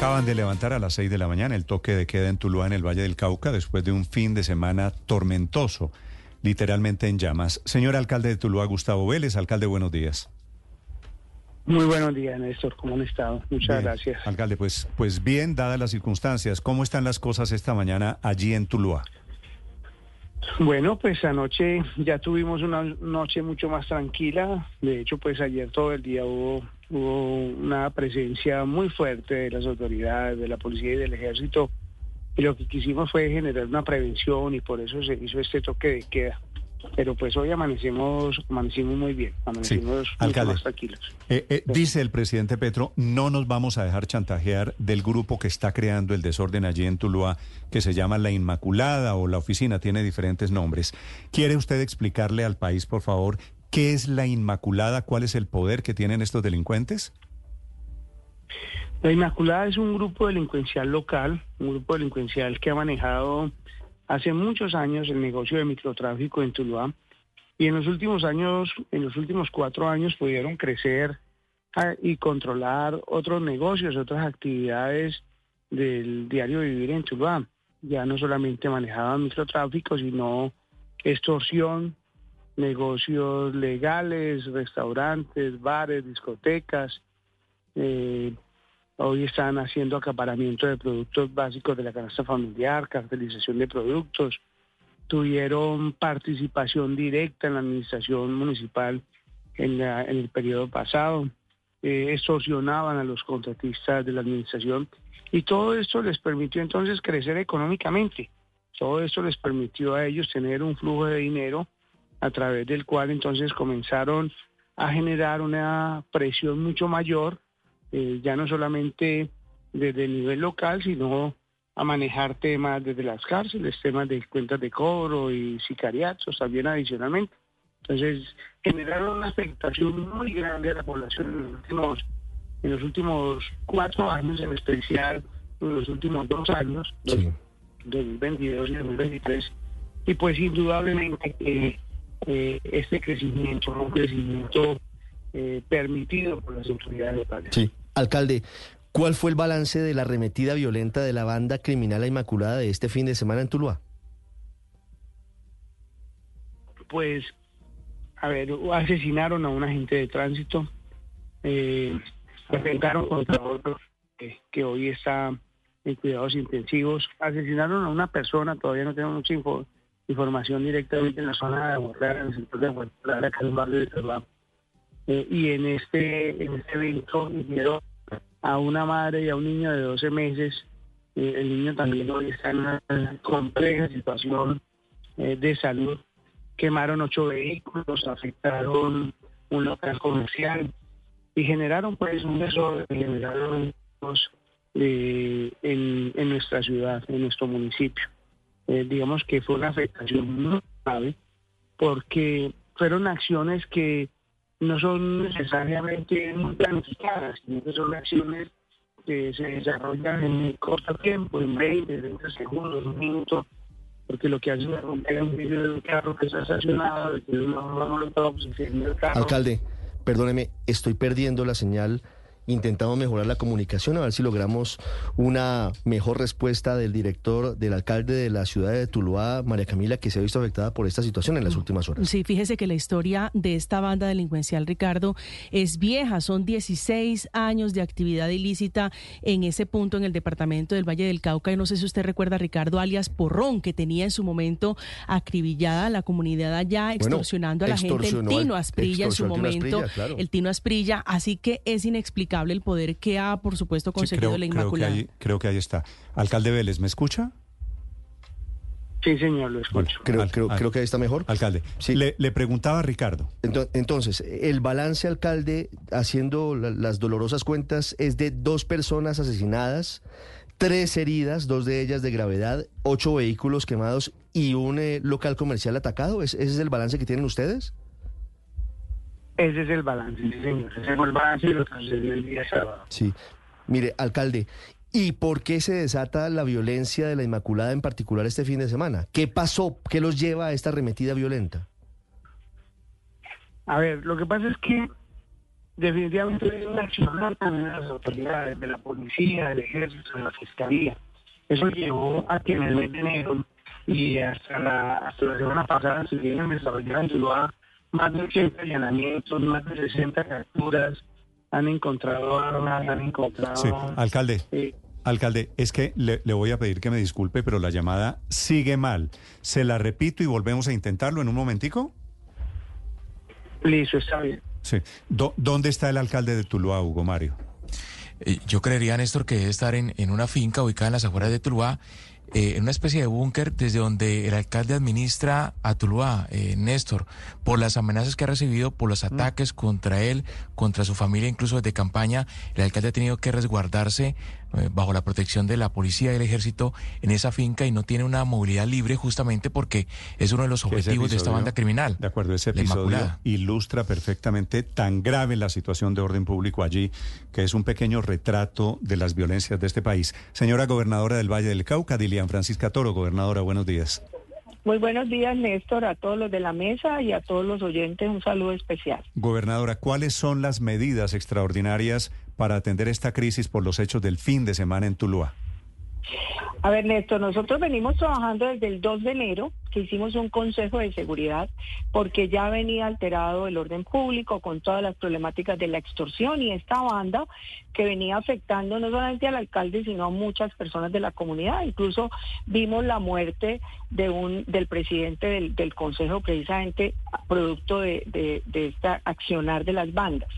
Acaban de levantar a las 6 de la mañana el toque de queda en Tuluá, en el Valle del Cauca, después de un fin de semana tormentoso, literalmente en llamas. Señor alcalde de Tuluá, Gustavo Vélez, alcalde, buenos días. Muy buenos días, Néstor. ¿Cómo han estado? Muchas gracias. Alcalde, pues, pues bien, dadas las circunstancias, ¿cómo están las cosas esta mañana allí en Tuluá? Bueno, pues anoche ya tuvimos una noche mucho más tranquila. De hecho, pues ayer todo el día hubo, una presencia muy fuerte de las autoridades, de la policía y del ejército. Y lo que quisimos fue generar una prevención y por eso se hizo este toque de queda pero pues hoy amanecimos, amanecimos muy bien, amanecimos más tranquilos. Eh, eh, dice el presidente Petro, no nos vamos a dejar chantajear del grupo que está creando el desorden allí en Tuluá, que se llama La Inmaculada o la oficina, tiene diferentes nombres. ¿Quiere usted explicarle al país, por favor, qué es La Inmaculada, cuál es el poder que tienen estos delincuentes? La Inmaculada es un grupo delincuencial local, un grupo delincuencial que ha manejado hace muchos años el negocio de microtráfico en Tuluá y en los últimos años, en los últimos cuatro años pudieron crecer ah, y controlar otros negocios, otras actividades del diario vivir en Tuluá. Ya no solamente manejaban microtráfico, sino extorsión, negocios legales, restaurantes, bares, discotecas, eh, Hoy están haciendo acaparamiento de productos básicos de la canasta familiar, cartelización de productos. Tuvieron participación directa en la administración municipal en, el periodo pasado. Eh, extorsionaban a los contratistas de la administración y todo esto les permitió entonces crecer económicamente. Todo esto les permitió a ellos tener un flujo de dinero a través del cual entonces comenzaron a generar una presión mucho mayor eh, ya no solamente desde el nivel local, sino a manejar temas desde las cárceles, temas de cuentas de cobro y sicariatos también adicionalmente. Entonces, generaron una expectación muy grande de la población en los últimos, en los últimos cuatro años, en especial en los últimos dos años, sí. 2022 y 2023. Y pues indudablemente que eh, este crecimiento, un crecimiento eh, permitido por las autoridades locales. Sí. Alcalde, ¿cuál fue el balance de la arremetida violenta de la banda criminal Inmaculada de este fin de semana en Tuluá? Pues, a ver, asesinaron a un agente de tránsito, eh, atentaron contra otro que, hoy está en cuidados intensivos, asesinaron a una persona, todavía no tenemos mucha información directamente en la zona de Borrar, en el sector de Borrar, acá en el barrio de Tuluá. Eh, y en este, en este evento hicieron a una madre y a un niño de 12 meses. Eh, el niño también hoy está en una compleja situación eh, de salud. Quemaron ocho vehículos, afectaron un local comercial y generaron pues un desorden, generaron en, en nuestra ciudad, en nuestro municipio. digamos que fue una afectación muy grave porque fueron acciones que no son necesariamente muy planificadas, sino que son acciones que se desarrollan en corto tiempo, en 20, 30 segundos, un minuto, porque lo que hace es romper un vidrio de un carro que está estacionado, que no, lo el carro. Alcalde, perdóneme, estoy perdiendo la señal intentamos mejorar la comunicación, a ver si logramos una mejor respuesta del director, del alcalde de la ciudad de Tuluá, María Camila, que se ha visto afectada por esta situación en las últimas horas. Sí, fíjese que la historia de esta banda delincuencial, Ricardo, es vieja. Son 16 años de actividad ilícita en ese punto en el departamento del Valle del Cauca. Y no sé si usted recuerda, Ricardo, alias Porrón, que tenía en su momento acribillada a la comunidad allá, extorsionando a la gente. El Tino Asprilla en su momento. El Tino Asprilla. Así que es inexplicable el poder que ha, por supuesto, conseguido la Inmaculada. Creo que, ahí, creo que ahí está. Alcalde Vélez, ¿me escucha? Sí, señor, lo escucho. creo, creo, que ahí está mejor. Alcalde, sí. le, preguntaba a Ricardo. Entonces, el balance, alcalde, haciendo las dolorosas cuentas, es de dos personas asesinadas, tres heridas, dos de ellas de gravedad, ocho vehículos quemados y un eh, local comercial atacado. ¿Ese es el balance que tienen ustedes? Ese es el balance, sí, señor. Ese es el balance de lo que sucedió el día sábado. Sí. Mire, alcalde, ¿y por qué se desata la violencia de la Inmaculada en particular este fin de semana? ¿Qué pasó? ¿Qué los lleva a esta arremetida violenta? A ver, lo que pasa es que definitivamente deben accionar también las autoridades de la policía, del ejército, de la fiscalía. Eso llevó a que en el mes de enero y hasta la, hasta la semana pasada se vienen desarrollando en Tuluá más de 80 allanamientos, más de 60 capturas, han encontrado armas, han encontrado... Sí, alcalde. Alcalde, es que le, le, voy a pedir que me disculpe, pero la llamada sigue mal. Se la repito y volvemos a intentarlo en un momentico. Listo, está bien. Sí. Do, ¿Dónde está el alcalde de Tuluá, Hugo Mario? Eh, yo creería, Néstor, que debe estar en, en una finca ubicada en las afueras de Tuluá, eh, en una especie de búnker desde donde el alcalde administra a Tuluá, eh, Néstor, por las amenazas que ha recibido, por los ataques contra él, contra su familia, incluso desde campaña. El alcalde ha tenido que resguardarse bajo la protección de la policía y el ejército en esa finca y no tiene una movilidad libre justamente porque es uno de los objetivos de esta banda criminal. De acuerdo, ese episodio ilustra perfectamente tan grave la situación de orden público allí, que es un pequeño retrato de las violencias de este país. Señora gobernadora del Valle del Cauca, Dilian Francisca Toro, gobernadora, buenos días. Muy buenos días, Néstor, a todos los de la mesa y a todos los oyentes un saludo especial. Gobernadora, ¿cuáles son las medidas extraordinarias para atender esta crisis por los hechos del fin de semana en Tuluá? A ver, Néstor, nosotros venimos trabajando desde el 2 de enero, que hicimos un consejo de seguridad, porque ya venía alterado el orden público con todas las problemáticas de la extorsión y esta banda que venía afectando no solamente al alcalde, sino a muchas personas de la comunidad. Incluso vimos la muerte de un del presidente del, consejo, precisamente producto de, de, de esta accionar de las bandas.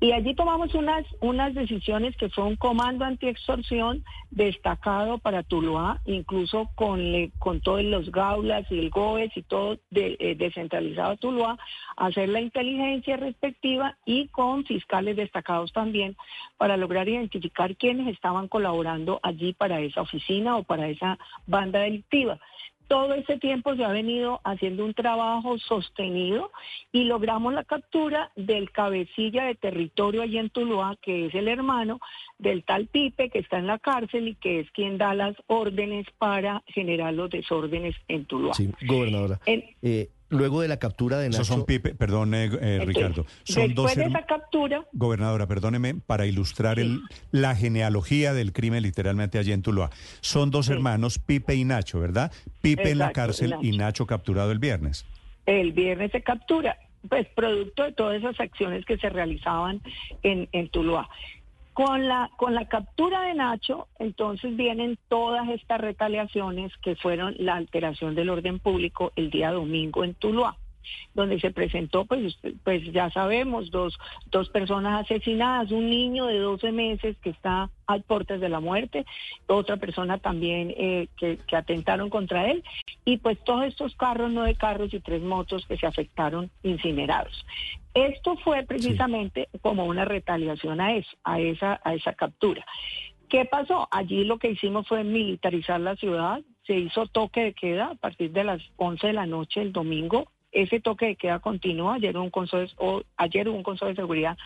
Y allí tomamos unas, unas decisiones que fue un comando antiextorsión destacado para Tuluá, incluso con, con todos los gaulas y el GOES y todo de, eh, descentralizado Tuluá, hacer la inteligencia respectiva y con fiscales destacados también para lograr identificar quiénes estaban colaborando allí para esa oficina o para esa banda delictiva todo ese tiempo se ha venido haciendo un trabajo sostenido y logramos la captura del cabecilla de territorio allí en Tuluá, que es el hermano del tal Pipe que está en la cárcel y que es quien da las órdenes para generar los desórdenes en Tuluá. Sí, gobernadora. eh, luego de la captura de Nacho... Esos son Pipe, perdón, eh, eh, Ricardo. Son después dos de esa captura... Gobernadora, perdóneme, para ilustrar sí. el, la genealogía del crimen literalmente allí en Tuluá. Son dos sí. hermanos, Pipe y Nacho, ¿verdad? Pipe Exacto, en la cárcel Nacho. y Nacho capturado el viernes. El viernes se captura, pues producto de todas esas acciones que se realizaban en, en Tuluá. Con la, con la captura de Nacho, entonces vienen todas estas retaliaciones que fueron la alteración del orden público el día domingo en Tuluá donde se presentó, pues, pues ya sabemos, dos, dos personas asesinadas, un niño de 12 meses que está al portes de la muerte, otra persona también eh, que, que, atentaron contra él, y pues todos estos carros, nueve carros y tres motos que se afectaron incinerados. Esto fue precisamente sí. como una retaliación a eso, a esa, a esa captura. ¿Qué pasó? Allí lo que hicimos fue militarizar la ciudad, se hizo toque de queda a partir de las 11 de la noche el domingo ese toque de queda continúa. Ayer un consejo, o ayer un consejo de seguridad.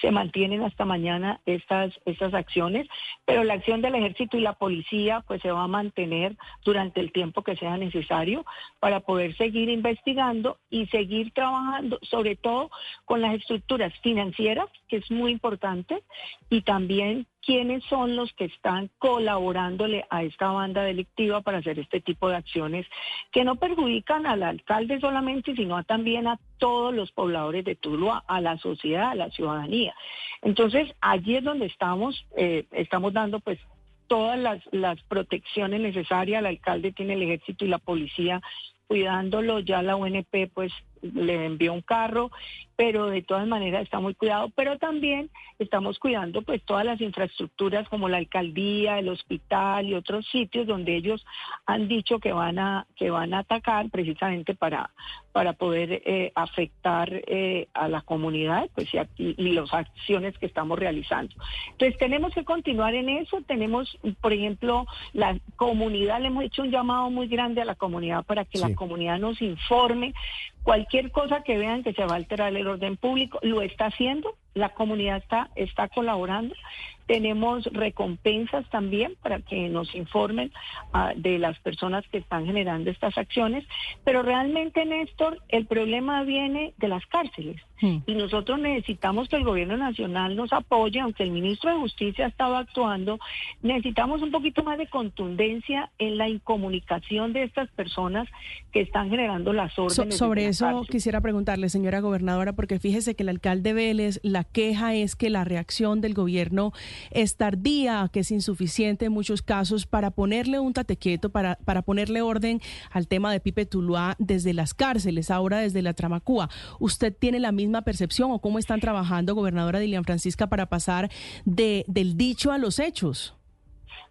Se mantienen hasta mañana estas, estas acciones, pero la acción del ejército y la policía pues se va a mantener durante el tiempo que sea necesario para poder seguir investigando y seguir trabajando, sobre todo con las estructuras financieras, que es muy importante, y también quiénes son los que están colaborándole a esta banda delictiva para hacer este tipo de acciones que no perjudican al alcalde solamente, sino también a todos los pobladores de Tuluá, a la sociedad, a la ciudadanía. Entonces, allí es donde estamos, eh, estamos dando pues todas las, las protecciones necesarias. El alcalde tiene el ejército y la policía cuidándolo, ya la UNP pues le envió un carro, pero de todas maneras está muy cuidado, pero también estamos cuidando pues todas las infraestructuras como la alcaldía, el hospital y otros sitios donde ellos han dicho que van a que van a atacar precisamente para para poder eh, afectar eh, a la comunidad pues y, y, y las acciones que estamos realizando. Entonces tenemos que continuar en eso, tenemos por ejemplo la comunidad le hemos hecho un llamado muy grande a la comunidad para que sí. la comunidad nos informe cualquier cosa que vean que se va a alterar el orden público, lo está haciendo, la comunidad está, está colaborando. Tenemos recompensas también para que nos informen ah, de las personas que están generando estas acciones, pero realmente, Néstor, el problema viene de las cárceles. Hmm. Y nosotros necesitamos que el gobierno nacional nos apoye, aunque el ministro de Justicia ha estado actuando, necesitamos un poquito más de contundencia en la incomunicación de estas personas que están generando las órdenes. sobre eso quisiera preguntarle, señora gobernadora, porque fíjese que el alcalde Vélez, la queja es que la reacción del gobierno es tardía, que es insuficiente en muchos casos para ponerle un tatequieto, para, para ponerle orden al tema de Pipe Tuluá desde las cárceles, ahora desde la Tramacúa. ¿Usted tiene la misma percepción o cómo están trabajando, gobernadora Dilian Francisca, para pasar de, del dicho a los hechos?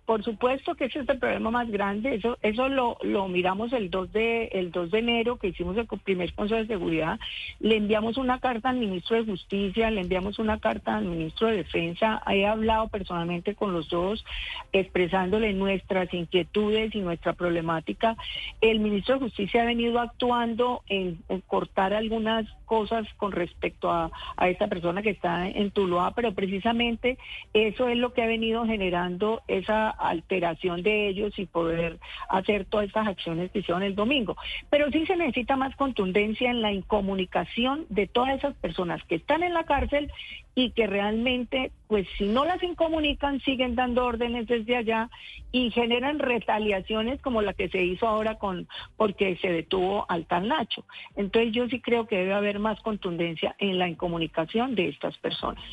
Por supuesto que ese es el problema más grande. Eso, eso lo, lo miramos el 2 de, el 2 de enero que hicimos el primer Consejo de Seguridad. Le enviamos una carta al ministro de Justicia, le enviamos una carta al ministro de Defensa. He hablado personalmente con los dos, expresándole nuestras inquietudes y nuestra problemática. El ministro de Justicia ha venido actuando en, cortar algunas cosas con respecto a, a esta persona que está en Tuluá, pero precisamente eso es lo que ha venido generando esa alteración de ellos y poder hacer todas estas acciones que hicieron el domingo. Pero sí se necesita más contundencia en la incomunicación de todas esas personas que están en la cárcel y que realmente, pues si no las incomunican, siguen dando órdenes desde allá y generan retaliaciones como la que se hizo ahora con porque se detuvo al tal Nacho. Entonces yo sí creo que debe haber más contundencia en la incomunicación de estas personas.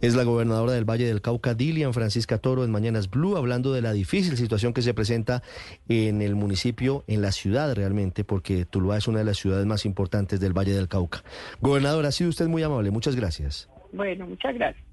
Es la gobernadora del Valle del Cauca, Dilian Francisca Toro, en Mañanas Blue, hablando de la difícil situación que se presenta en el municipio, en la ciudad realmente, porque Tuluá es una de las ciudades más importantes del Valle del Cauca. Gobernadora, ha sido usted muy amable. Muchas gracias. Bueno, muchas gracias.